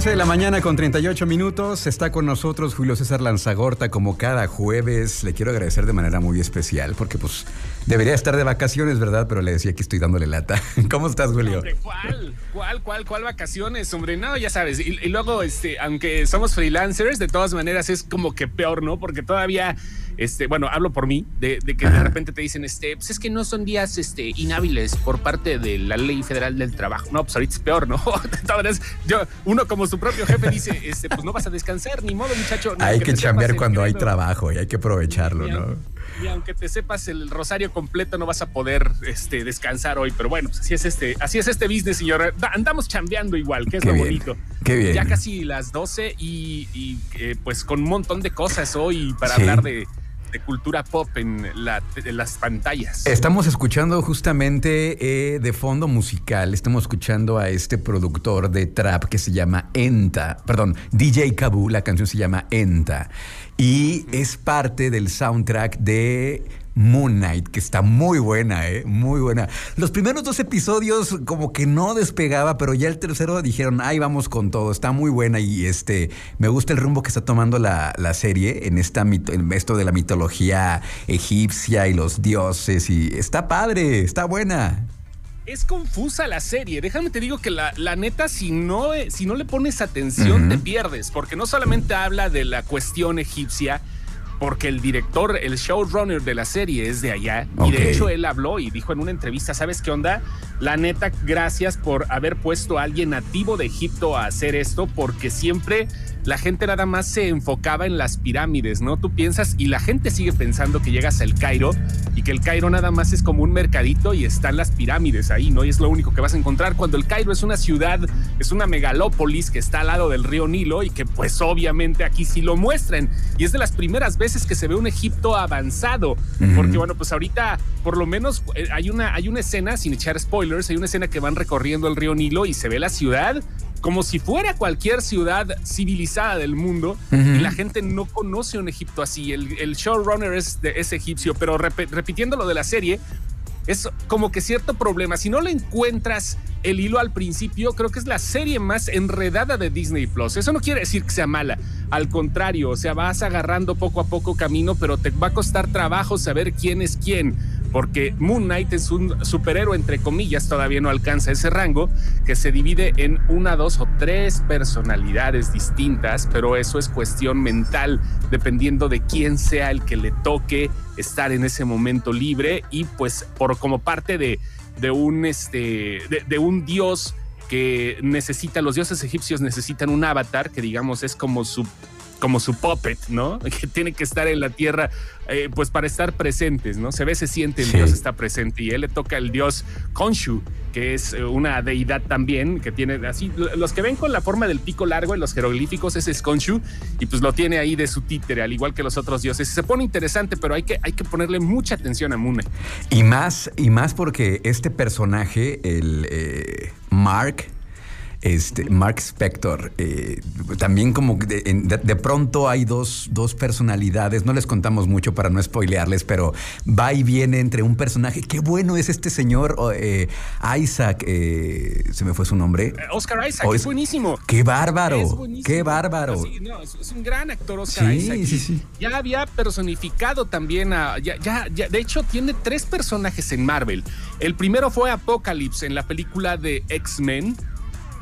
11 de la mañana con 38 minutos. Está con nosotros Julio César Lanzagorta como cada jueves. Le quiero agradecer de manera muy especial porque pues debería estar de vacaciones, ¿verdad? Pero le decía que estoy dándole lata. ¿Cómo estás, Julio? ¿Cuál? ¿Cuál? ¿Cuál? ¿Cuál vacaciones? Hombre, no, ya sabes. Y, y, luego, este, aunque somos freelancers, de todas maneras es como que peor, ¿no? Porque todavía este, bueno, hablo por mí, de, que de repente te dicen, este, pues es que no son días este, inhábiles por parte de la ley federal del trabajo. No, pues ahorita es peor, ¿no? yo, uno como su propio jefe dice, este, pues no vas a descansar, ni modo, muchacho. hay que, chambear cuando hay trabajo y hay que aprovecharlo, ¿no? Y aunque te sepas el rosario completo, no vas a poder este, descansar hoy. Pero bueno, pues así es este, así es este business, señor. Andamos chambeando igual, que es lo bonito. Qué bien. Ya casi las 12 y, eh, pues con un montón de cosas hoy para hablar de, de cultura pop en, las pantallas. Estamos escuchando justamente eh, de fondo musical, estamos escuchando a este productor de trap que se llama Enta, perdón, DJ Kabu, la canción se llama Enta, y es parte del soundtrack de Moon Knight, que está muy buena, ¿eh? Muy buena. Los primeros dos episodios como que no despegaba, pero ya el tercero dijeron, ahí vamos con todo, está muy buena y este, me gusta el rumbo que está tomando la, serie en, esta, en esto de la mitología egipcia y los dioses y está padre, está buena es confusa la serie. Déjame te digo que la, neta, si no, si no le pones atención, te pierdes, porque no solamente habla de la cuestión egipcia, porque el director, el showrunner de la serie es de allá. Y de hecho él habló y dijo en una entrevista, ¿sabes qué onda? La neta, gracias por haber puesto a alguien nativo de Egipto a hacer esto, porque siempre la gente nada más se enfocaba en las pirámides, ¿no? Tú piensas y la gente sigue pensando que llegas al Cairo y que el Cairo nada más es como un mercadito y están las pirámides ahí, ¿no? Y es lo único que vas a encontrar cuando el Cairo es una ciudad, es una megalópolis que está al lado del río Nilo y que pues obviamente aquí sí lo muestran. Y es de las primeras veces que se ve un Egipto avanzado, porque bueno, pues ahorita por lo menos eh, hay una, hay una escena, sin echar spoilers, hay una escena que van recorriendo el río Nilo y se ve la ciudad como si fuera cualquier ciudad civilizada del mundo y la gente no conoce un Egipto así. El, showrunner es, de, es egipcio, pero repitiendo lo de la serie, es como que cierto problema. Si no le encuentras el hilo al principio, creo que es la serie más enredada de Disney Plus. Eso no quiere decir que sea mala. Al contrario, o sea, vas agarrando poco a poco camino, pero te va a costar trabajo saber quién es quién porque Moon Knight es un superhéroe, entre comillas, todavía no alcanza ese rango, que se divide en una, dos o tres personalidades distintas, pero eso es cuestión mental, dependiendo de quién sea el que le toque estar en ese momento libre y pues por como parte de, de un, este, de un dios que necesita, los dioses egipcios necesitan un avatar que digamos es como su como su puppet, ¿no? Que tiene que estar en la tierra, eh, pues para estar presentes, ¿no? Se ve, se siente el dios está presente y él le toca el dios Khonshu, que es eh, una deidad también, que tiene así, los que ven con la forma del pico largo en los jeroglíficos, ese es Khonshu, y pues lo tiene ahí de su títere, al igual que los otros dioses. Se pone interesante, pero hay que, hay que ponerle mucha atención a Mune. Y más, y más porque este personaje, el eh, Mark, este, Mark Spector, eh, también como de, pronto hay dos, dos, personalidades, no les contamos mucho para no spoilearles, pero va y viene entre un personaje, qué bueno es este señor eh, Isaac, eh, se me fue su nombre. Oscar Isaac, es, buenísimo. Qué bárbaro, qué bárbaro. es un gran actor Oscar Isaac. Sí, sí. Ya había personificado también a, ya, ya, de hecho tiene tres personajes en Marvel. El primero fue Apocalypse en la película de X-Men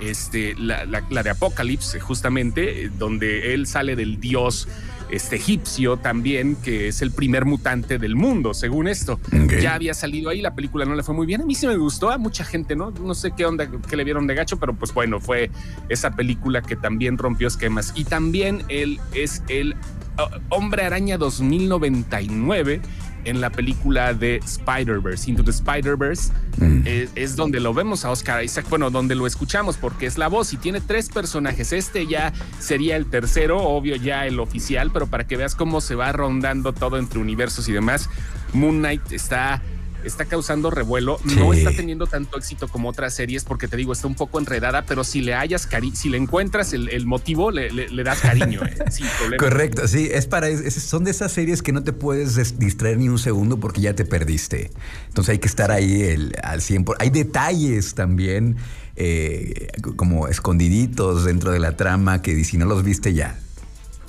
este, la, de Apocalipsis, justamente, eh, donde él sale del dios este, egipcio también, que es el primer mutante del mundo, según esto. Ya había salido ahí, la película no le fue muy bien. A mí sí me gustó, a mucha gente, ¿no? No sé qué onda, que le vieron de gacho, pero pues bueno, fue esa película que también rompió esquemas. Y también él es el oh, Hombre Araña 2099 en la película de Spider-Verse, Into the Spider-Verse, mm. es, donde lo vemos a Oscar Isaac, bueno, donde lo escuchamos porque es la voz y tiene tres personajes. Este ya sería el tercero, obvio ya el oficial, pero para que veas cómo se va rondando todo entre universos y demás, Moon Knight está está causando revuelo, no está teniendo tanto éxito como otras series porque te digo, está un poco enredada, pero si le hayas cari si le encuentras el, motivo, le, das cariño, eh, Correcto, sí, es para, son de esas series que no te puedes distraer ni un segundo porque ya te perdiste. Entonces hay que estar ahí el, al 100%. Hay detalles también eh, como escondiditos dentro de la trama que si no los viste ya.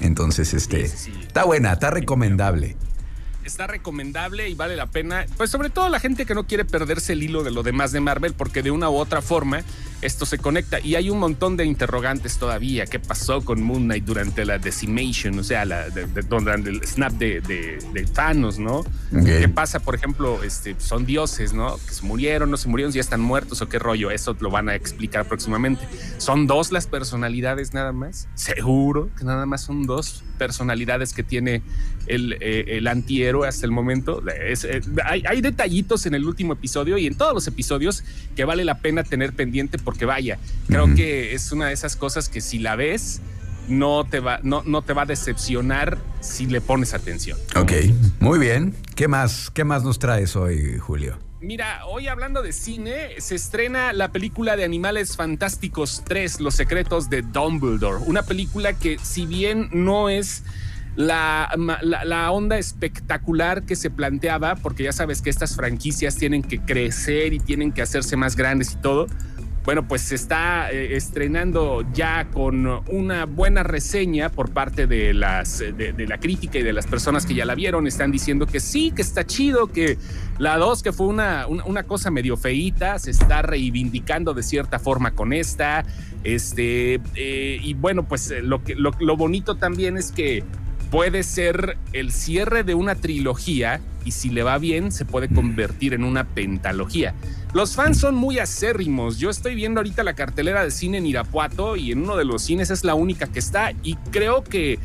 Entonces, este, está buena, está recomendable está recomendable y vale la pena. Pues sobre todo la gente que no quiere perderse el hilo de lo demás de Marvel, porque de una u otra forma esto se conecta. Y hay un montón de interrogantes todavía. ¿Qué pasó con Moon Knight durante la Decimation? O sea, la, de, el snap de, de, Thanos, ¿no? ¿Qué pasa, por ejemplo? Este, son dioses, ¿no? Que se murieron, no se murieron, ya están muertos o qué rollo. Eso lo van a explicar próximamente. ¿Son dos las personalidades nada más? Seguro que nada más son dos personalidades que tiene el, eh, el antihéroe hasta el momento. Eh, hay, hay detallitos en el último episodio y en todos los episodios que vale la pena tener pendiente porque vaya, creo que es una de esas cosas que si la ves, no te va, no, no te va a decepcionar si le pones atención. Ok, muy bien. ¿Qué más, qué más nos traes hoy, Julio? Mira, hoy hablando de cine, se estrena la película de Animales Fantásticos 3, Los Secretos de Dumbledore. Una película que, si bien no es la, la, onda espectacular que se planteaba, porque ya sabes que estas franquicias tienen que crecer y tienen que hacerse más grandes y todo, bueno, pues se está eh, estrenando ya con una buena reseña por parte de, las, de, la crítica y de las personas que ya la vieron. Están diciendo que sí, que está chido, que la 2, que fue una, una, cosa medio feíta, se está reivindicando de cierta forma con esta. Este, eh, y bueno, pues eh, lo, que, lo, lo bonito también es que puede ser el cierre de una trilogía y si le va bien se puede convertir en una pentalogía. Los fans son muy acérrimos. Yo estoy viendo ahorita la cartelera de cine en Irapuato y en uno de los cines es la única que está y creo que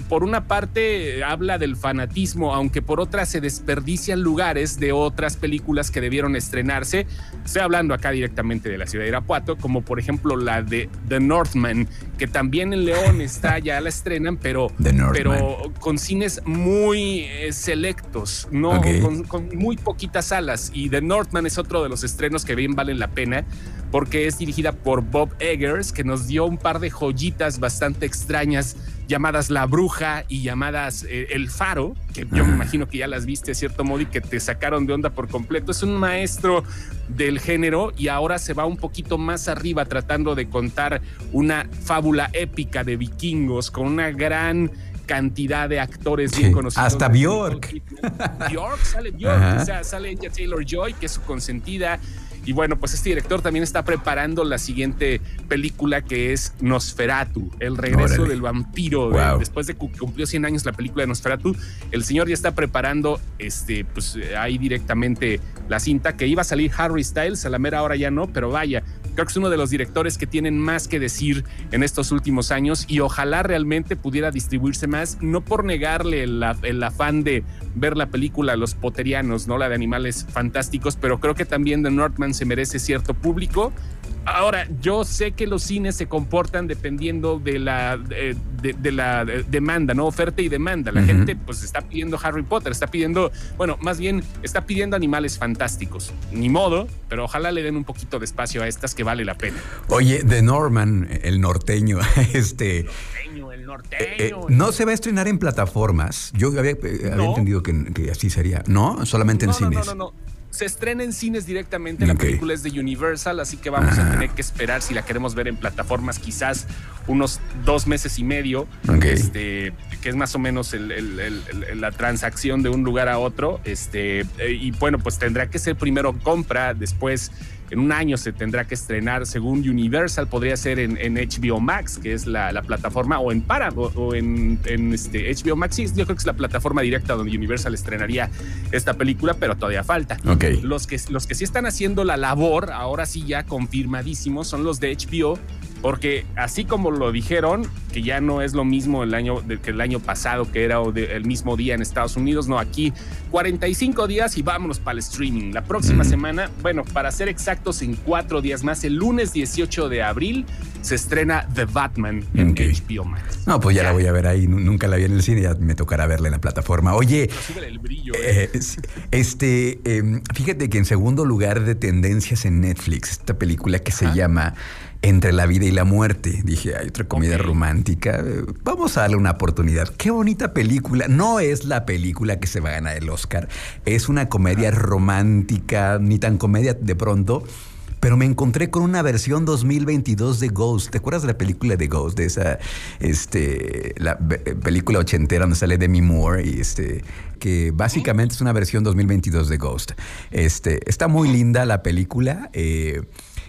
por una parte habla del fanatismo, aunque por otra se desperdician lugares de otras películas que debieron estrenarse. Estoy hablando acá directamente de la ciudad de Irapuato, como por ejemplo la de The Northman, que también en León está, ya la estrenan, pero, pero con cines muy eh, selectos, no con, muy poquitas salas. Y The Northman es otro de los estrenos que bien valen la pena porque es dirigida por Bob Eggers, que nos dio un par de joyitas bastante extrañas llamadas La Bruja y llamadas eh, El Faro, que yo me imagino que ya las viste de cierto modo y que te sacaron de onda por completo. Es un maestro del género y ahora se va un poquito más arriba tratando de contar una fábula épica de vikingos con una gran cantidad de actores bien conocidos. Hasta Bjork. Bjork sale Bjork, o sea, sale ella Taylor Joy, que es su consentida. Y bueno, pues este director también está preparando la siguiente película que es Nosferatu, el regreso del vampiro. después de que cumplió 100 años la película de Nosferatu, el señor ya está preparando este, pues ahí directamente la cinta que iba a salir Harry Styles, a la mera hora ya no, pero vaya, creo que es uno de los directores que tienen más que decir en estos últimos años y ojalá realmente pudiera distribuirse más, no por negarle el, afán de ver la película los poterianos, ¿no? La de animales fantásticos, pero creo que también The Northman se merece cierto público Ahora, yo sé que los cines se comportan dependiendo de la, de, la demanda, ¿no? Oferta y demanda. La gente pues está pidiendo Harry Potter, está pidiendo, bueno, más bien está pidiendo animales fantásticos. Ni modo, pero ojalá le den un poquito de espacio a estas que vale la pena. Oye, de Norman, el norteño, este... El norteño, el norteño. Eh, eh, no se va a estrenar en plataformas. Yo había, eh, entendido que, así sería. ¿No? Solamente en cines. No, no, no se estrena en cines directamente. La película es de Universal, así que vamos a tener que esperar si la queremos ver en plataformas, quizás unos dos meses y medio. Este, que es más o menos la transacción de un lugar a otro. Este, eh, y bueno, pues tendrá que ser primero compra, después en un año se tendrá que estrenar, según Universal, podría ser en, HBO Max, que es la, plataforma, o en Para, o, en, este, HBO Max. Sí, yo creo que es la plataforma directa donde Universal estrenaría esta película, pero todavía falta. Los, que, los que sí están haciendo la labor, ahora sí ya confirmadísimos, son los de HBO porque así como lo dijeron, que ya no es lo mismo el año que el año pasado, que era el mismo día en Estados Unidos, no, aquí 45 días y vámonos para el streaming. La próxima semana, bueno, para ser exactos, en cuatro días más, el lunes 18 de abril, se estrena The Batman en HBO Max. No, pues ya, la voy a ver ahí, nunca la vi en el cine, ya me tocará verla en la plataforma. Oye, el brillo, eh, eh, este, em, fíjate que en segundo lugar de tendencias en Netflix, esta película que se llama entre la vida y la muerte. Dije, hay otra comedia romántica. Vamos a darle una oportunidad. Qué bonita película. No es la película que se va a ganar el Oscar. Es una comedia romántica, ni tan comedia de pronto. Pero me encontré con una versión 2022 de Ghost. ¿Te acuerdas de la película de Ghost? De esa este, la película ochentera donde sale Demi Moore y este que básicamente es una versión 2022 de Ghost. Este, está muy linda la película. Eh,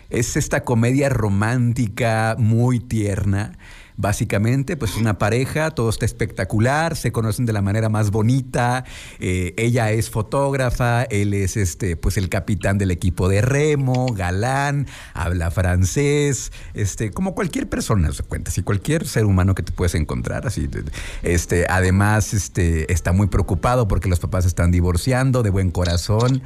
es esta comedia romántica muy tierna. Básicamente, pues una pareja, todo está espectacular, se conocen de la manera más bonita. Eh, ella es fotógrafa, él es este, pues el capitán del equipo de remo, galán, habla francés, este, como cualquier persona, se cuenta, así cualquier ser humano que te puedes encontrar, así. Este, además, este, está muy preocupado porque los papás están divorciando, de buen corazón.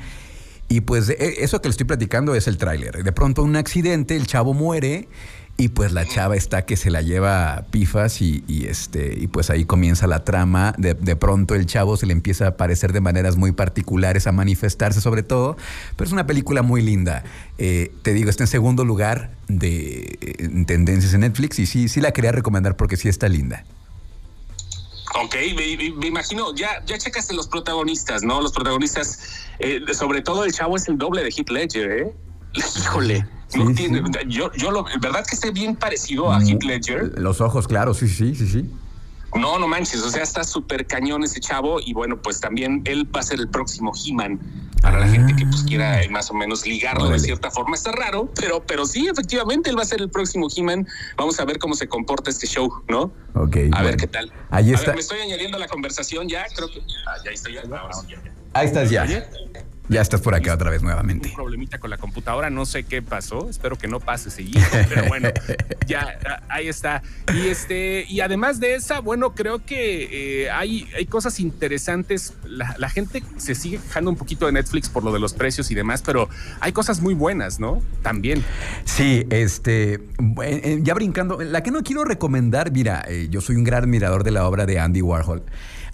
Y pues e, eso que le estoy platicando es el tráiler. De pronto un accidente, el chavo muere y pues la chava está que se la lleva pifas y, este y pues ahí comienza la trama. De, pronto el chavo se le empieza a aparecer de maneras muy particulares, a manifestarse sobre todo. Pero es una película muy linda. Eh, te digo, está en segundo lugar de en tendencias en Netflix y sí, sí la quería recomendar porque sí está linda. Ok, me, imagino, ya, ya checaste los protagonistas, ¿no? Los protagonistas, eh, sobre todo el chavo es el doble de Heath Ledger, ¿eh? Híjole. no tiene, Yo, yo lo, verdad que esté bien parecido a mm, Heath Ledger. Los ojos, claro, sí, sí, sí, sí. No, no manches, o sea, está súper cañón ese chavo y bueno, pues también él va a ser el próximo He-Man para la gente que pues quiera más o menos ligarlo de cierta forma. Está raro, pero, pero sí, efectivamente, él va a ser el próximo He-Man. Vamos a ver cómo se comporta este show, ¿no? Ok. A ver qué tal. Ahí está. me estoy añadiendo a la conversación ya, creo que... Ah, ya estoy. Ya, Ahí estás ya. Ya estás por acá otra vez nuevamente. Un problemita con la computadora, no sé qué pasó, espero que no pase seguido, pero bueno, ya ahí está. Y este, y además de esa, bueno, creo que eh, hay, hay cosas interesantes. La, gente se sigue quejando un poquito de Netflix por lo de los precios y demás, pero hay cosas muy buenas, ¿no? También. Sí, este, eh, ya brincando, la que no quiero recomendar, mira, eh, yo soy un gran admirador de la obra de Andy Warhol.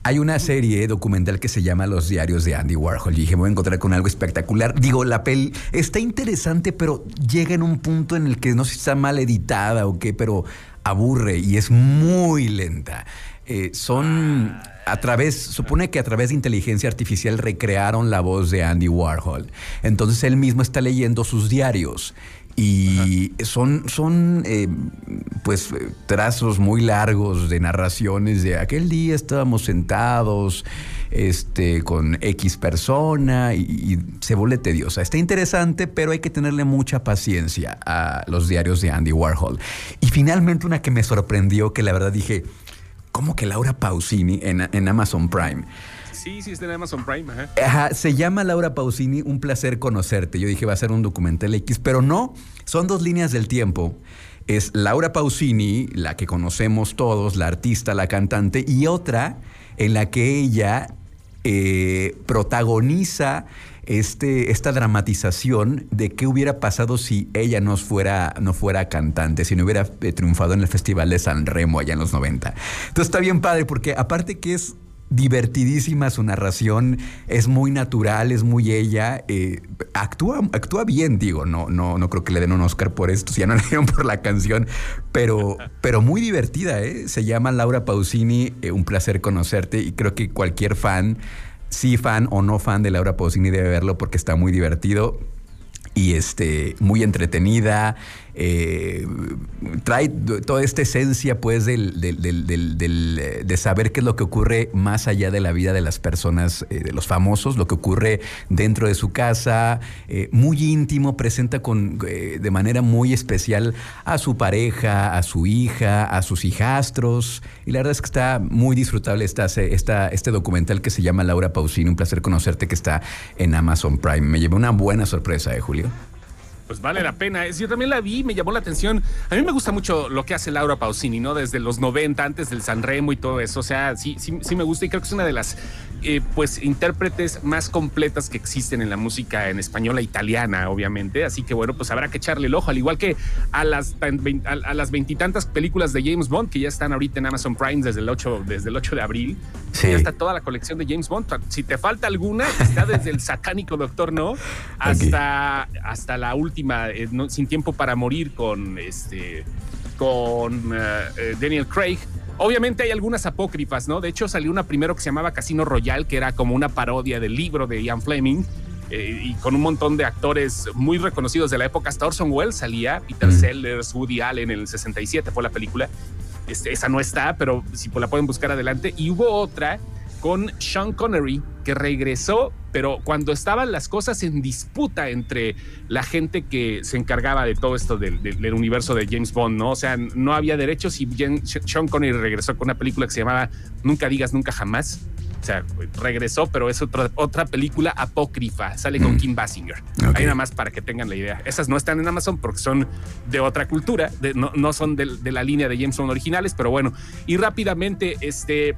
Hay una serie documental que se llama Los diarios de Andy Warhol. Y dije, voy a encontrar con algo espectacular. Digo, la peli está interesante, pero llega en un punto en el que no sé si está mal editada o qué, pero aburre y es muy lenta. Eh, son a través, supone que a través de inteligencia artificial recrearon la voz de Andy Warhol. Entonces él mismo está leyendo sus diarios y son, son eh, pues trazos muy largos de narraciones de aquel día estábamos sentados este, con X persona y, se vuelve tediosa. Está interesante, pero hay que tenerle mucha paciencia a los diarios de Andy Warhol. Y finalmente una que me sorprendió, que la verdad dije, ¿cómo que Laura Pausini en, en Amazon Prime? Sí, sí, está en Amazon Prime. Se llama Laura Pausini, un placer conocerte. Yo dije, va a ser un documental X, pero no, son dos líneas del tiempo. Es Laura Pausini, la que conocemos todos, la artista, la cantante, y otra en la que ella eh, protagoniza este, esta dramatización de qué hubiera pasado si ella no fuera, no fuera cantante, si no hubiera eh, triunfado en el Festival de San Remo allá en los 90. Entonces está bien padre porque aparte que es divertidísima su narración, es muy natural, es muy ella, eh, actúa, actúa bien, digo, no, no, no creo que le den un Oscar por esto, si ya no le dieron por la canción, pero, pero muy divertida, ¿eh? se llama Laura Pausini, eh, un placer conocerte y creo que cualquier fan, sí fan o no fan de Laura Pausini debe verlo porque está muy divertido y este, muy entretenida. Eh, trae toda esta esencia, pues, del, de saber qué es lo que ocurre más allá de la vida de las personas, eh, de los famosos, lo que ocurre dentro de su casa, eh, muy íntimo, presenta con, de manera muy especial a su pareja, a su hija, a sus hijastros, y la verdad es que está muy disfrutable esta, este documental que se llama Laura Pausini, un placer conocerte que está en Amazon Prime. Me llevé una buena sorpresa, ¿eh, Julio? you. Pues vale la pena. Yo también la vi, me llamó la atención. A mí me gusta mucho lo que hace Laura Pausini, ¿no? Desde los 90, antes del San Remo y todo eso. O sea, sí, sí, sí me gusta y creo que es una de las eh, pues intérpretes más completas que existen en la música en española italiana, obviamente. Así que bueno, pues habrá que echarle el ojo, al igual que a las a, las veintitantas películas de James Bond que ya están ahorita en Amazon Prime desde el 8, desde el 8 de abril. Sí. Ya está toda la colección de James Bond. Si te falta alguna, está desde el sacánico Doctor No hasta, hasta la última eh, sin tiempo para morir con este con eh, eh, Daniel Craig. Obviamente hay algunas apócrifas, ¿no? De hecho salió una primero que se llamaba Casino Royale, que era como una parodia del libro de Ian Fleming. y con un montón de actores muy reconocidos de la época. Hasta Orson Welles salía, Peter Sellers, Woody Allen en el 67 fue la película. Este, esa no está, pero si la pueden buscar adelante. Y hubo otra con Sean Connery, que regresó, pero cuando estaban las cosas en disputa entre la gente que se encargaba de todo esto del, universo de James Bond, ¿no? O sea, no había derechos y Sean Connery regresó con una película que se llamaba Nunca digas nunca jamás. O sea, regresó, pero es otra, otra película apócrifa. Sale con mm. Kim Basinger. Ahí nada más para que tengan la idea. Esas no están en Amazon porque son de otra cultura, no, no, son de, de, la línea de James Bond originales, pero bueno. Y rápidamente, este,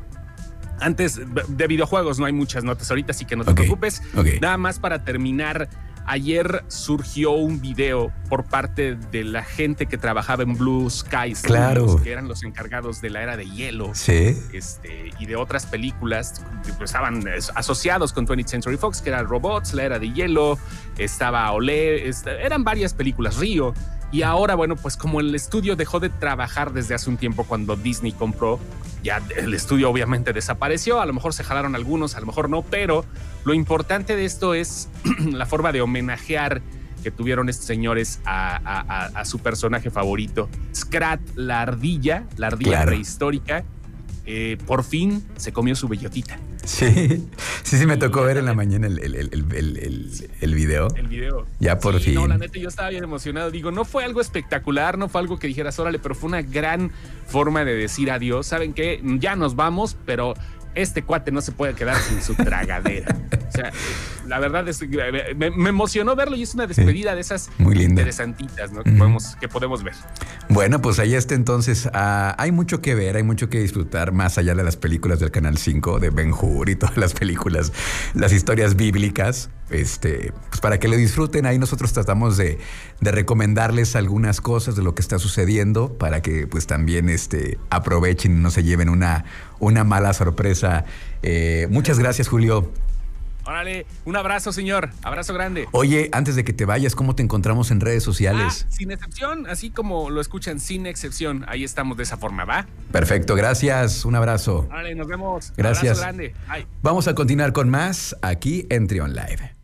antes de videojuegos no hay muchas notas ahorita, así que no te preocupes. Nada más para terminar. Ayer surgió un video por parte de la gente que trabajaba en Blue Skies, claro. que eran los encargados de la era de hielo sí. este, y de otras películas que pues, estaban asociados con 20th Century Fox, que eran Robots, la era de hielo, estaba Olé, eran varias películas, Río. Y ahora, bueno, pues como el estudio dejó de trabajar desde hace un tiempo cuando Disney compró, ya el estudio obviamente desapareció, a lo mejor se jalaron algunos, a lo mejor no, pero lo importante de esto es la forma de homenajear que tuvieron estos señores a, su personaje favorito, Scrat, la ardilla, la ardilla prehistórica, eh, por fin se comió su bellotita. Sí, sí, sí, me tocó ver en la mañana el, el, el, video. El video. Ya por fin. No, la neta, yo estaba bien emocionado. Digo, no fue algo espectacular, no fue algo que dijeras, órale, pero fue una gran forma de decir adiós. ¿Saben qué? Ya nos vamos, pero este cuate no se puede quedar sin su tragadera. O sea, la verdad es que me, emocionó verlo y es una despedida de esas Muy interesantitas ¿no? que, podemos, que podemos ver. Bueno, pues ahí está entonces. Ah, hay mucho que ver, hay mucho que disfrutar más allá de las películas del Canal 5, de Ben Hur y todas las películas, las historias bíblicas. Este, pues para que lo disfruten, ahí nosotros tratamos de, de recomendarles algunas cosas de lo que está sucediendo para que pues también este, aprovechen y no se lleven una, una mala sorpresa. Eh, muchas gracias, Julio. Órale, un abrazo, señor. Abrazo grande. Oye, antes de que te vayas, ¿cómo te encontramos en redes sociales? Ah, sin excepción, así como lo escuchan, sin excepción. Ahí estamos de esa forma, ¿va? Perfecto, gracias. Un abrazo. Órale, nos vemos. Gracias. Abrazo grande. Vamos a continuar con más aquí en Trion Live.